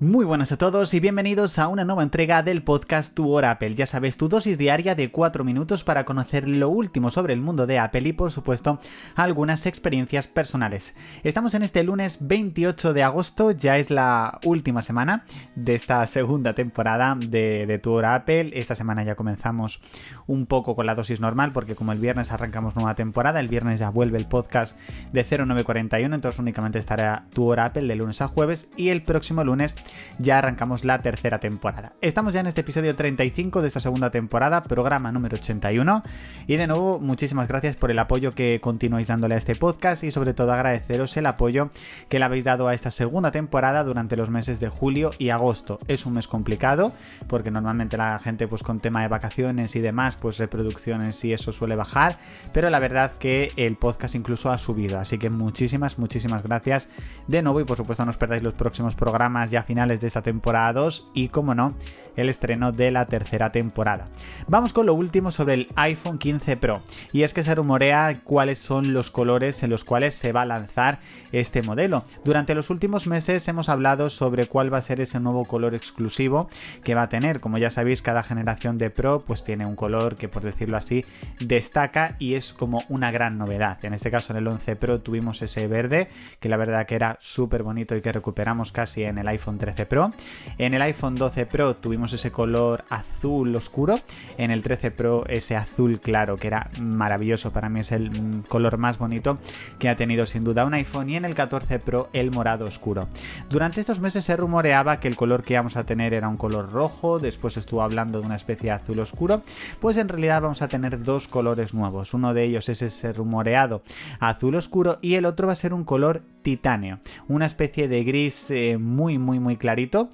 Muy buenas a todos y bienvenidos a una nueva entrega del podcast Tu Hora Apple. Ya sabes, tu dosis diaria de 4 minutos para conocer lo último sobre el mundo de Apple y por supuesto algunas experiencias personales. Estamos en este lunes 28 de agosto, ya es la última semana de esta segunda temporada de, de Tu Hora Apple. Esta semana ya comenzamos un poco con la dosis normal porque como el viernes arrancamos nueva temporada, el viernes ya vuelve el podcast de 0941, entonces únicamente estará Tu Hora Apple de lunes a jueves y el próximo lunes ya arrancamos la tercera temporada. Estamos ya en este episodio 35 de esta segunda temporada, programa número 81. Y de nuevo, muchísimas gracias por el apoyo que continuáis dándole a este podcast y sobre todo agradeceros el apoyo que le habéis dado a esta segunda temporada durante los meses de julio y agosto. Es un mes complicado porque normalmente la gente pues con tema de vacaciones y demás, pues reproducciones y eso suele bajar, pero la verdad que el podcast incluso ha subido. Así que muchísimas, muchísimas gracias de nuevo y por supuesto no os perdáis los próximos programas ya finales de esta temporada 2 y, como no, el estreno de la tercera temporada. Vamos con lo último sobre el iPhone 15 Pro, y es que se rumorea cuáles son los colores en los cuales se va a lanzar este modelo. Durante los últimos meses hemos hablado sobre cuál va a ser ese nuevo color exclusivo que va a tener. Como ya sabéis, cada generación de Pro pues tiene un color que, por decirlo así, destaca y es como una gran novedad. En este caso, en el 11 Pro tuvimos ese verde, que la verdad que era súper bonito y que recuperamos casi en el iPhone 13 Pro. En el iPhone 12 Pro tuvimos ese color azul oscuro. En el 13 Pro ese azul claro, que era maravilloso. Para mí es el mm, color más bonito que ha tenido sin duda un iPhone. Y en el 14 Pro el morado oscuro. Durante estos meses se rumoreaba que el color que íbamos a tener era un color rojo. Después estuvo hablando de una especie de azul oscuro. Pues en realidad vamos a tener dos colores nuevos. Uno de ellos es ese rumoreado azul oscuro y el otro va a ser un color titanio. Una especie de gris eh, muy muy muy clarito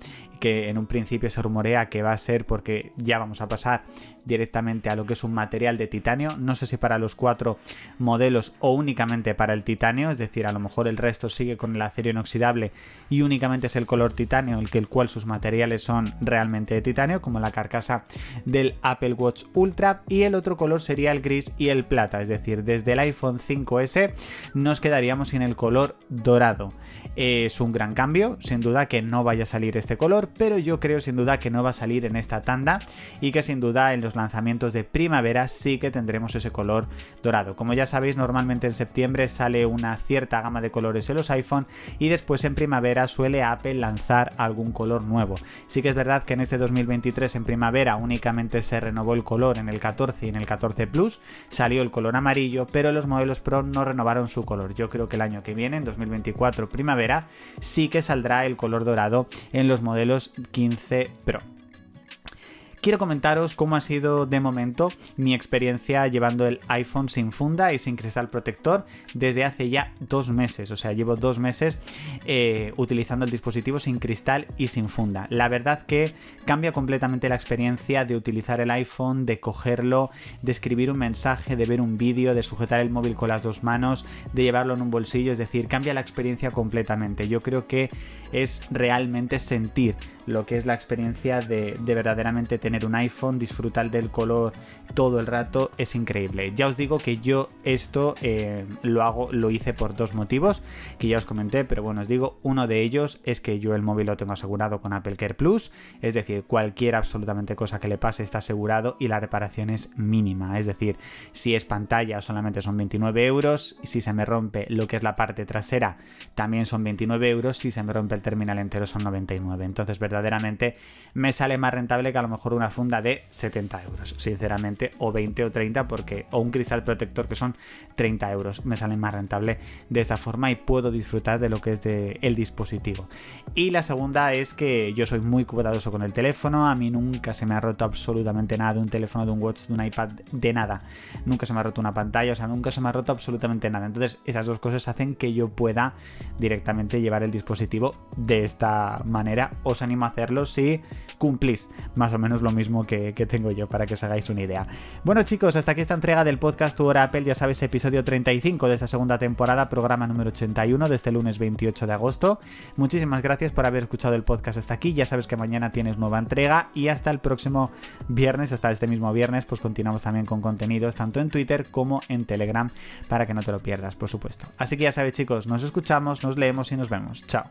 que en un principio se rumorea que va a ser porque ya vamos a pasar directamente a lo que es un material de titanio. No sé si para los cuatro modelos o únicamente para el titanio, es decir, a lo mejor el resto sigue con el acero inoxidable y únicamente es el color titanio el que el cual sus materiales son realmente de titanio, como la carcasa del Apple Watch Ultra y el otro color sería el gris y el plata, es decir, desde el iPhone 5S nos quedaríamos sin el color dorado. Es un gran cambio, sin duda que no vaya a salir este color, pero yo creo sin duda que no va a salir en esta tanda y que sin duda en los lanzamientos de primavera sí que tendremos ese color dorado. Como ya sabéis, normalmente en septiembre sale una cierta gama de colores en los iPhone y después en primavera suele Apple lanzar algún color nuevo. Sí que es verdad que en este 2023 en primavera únicamente se renovó el color en el 14 y en el 14 Plus, salió el color amarillo, pero los modelos Pro no renovaron su color. Yo creo que el año que viene, en 2024 primavera, sí que saldrá el color dorado en los modelos 15 Pro quiero comentaros cómo ha sido de momento mi experiencia llevando el iPhone sin funda y sin cristal protector desde hace ya dos meses. O sea, llevo dos meses eh, utilizando el dispositivo sin cristal y sin funda. La verdad que cambia completamente la experiencia de utilizar el iPhone, de cogerlo, de escribir un mensaje, de ver un vídeo, de sujetar el móvil con las dos manos, de llevarlo en un bolsillo. Es decir, cambia la experiencia completamente. Yo creo que es realmente sentir lo que es la experiencia de, de verdaderamente tener un iPhone, disfrutar del color todo el rato, es increíble. Ya os digo que yo esto eh, lo hago, lo hice por dos motivos que ya os comenté, pero bueno, os digo, uno de ellos es que yo el móvil lo tengo asegurado con Apple Care Plus, es decir, cualquier absolutamente cosa que le pase está asegurado y la reparación es mínima, es decir, si es pantalla solamente son 29 euros, si se me rompe lo que es la parte trasera también son 29 euros, si se me rompe el terminal entero son 99, entonces verdaderamente me sale más rentable que a lo mejor una funda de 70 euros, sinceramente, o 20 o 30, porque, o un cristal protector que son 30 euros. Me sale más rentable de esta forma y puedo disfrutar de lo que es de el dispositivo. Y la segunda es que yo soy muy cuidadoso con el teléfono, a mí nunca se me ha roto absolutamente nada de un teléfono, de un watch, de un iPad, de nada. Nunca se me ha roto una pantalla, o sea, nunca se me ha roto absolutamente nada. Entonces, esas dos cosas hacen que yo pueda directamente llevar el dispositivo de esta manera. Os animo a hacerlo si cumplís más o menos lo mismo que, tengo yo, para que os hagáis una idea. Bueno chicos, hasta aquí esta entrega del podcast Tu Hora Apple, ya sabéis, episodio 35 de esta segunda temporada, programa número 81 de este lunes 28 de agosto. Muchísimas gracias por haber escuchado el podcast hasta aquí, ya sabes que mañana tienes nueva entrega y hasta el próximo viernes, hasta este mismo viernes, pues continuamos también con contenidos tanto en Twitter como en Telegram para que no te lo pierdas, por supuesto. Así que ya sabéis chicos, nos escuchamos, nos leemos y nos vemos. Chao.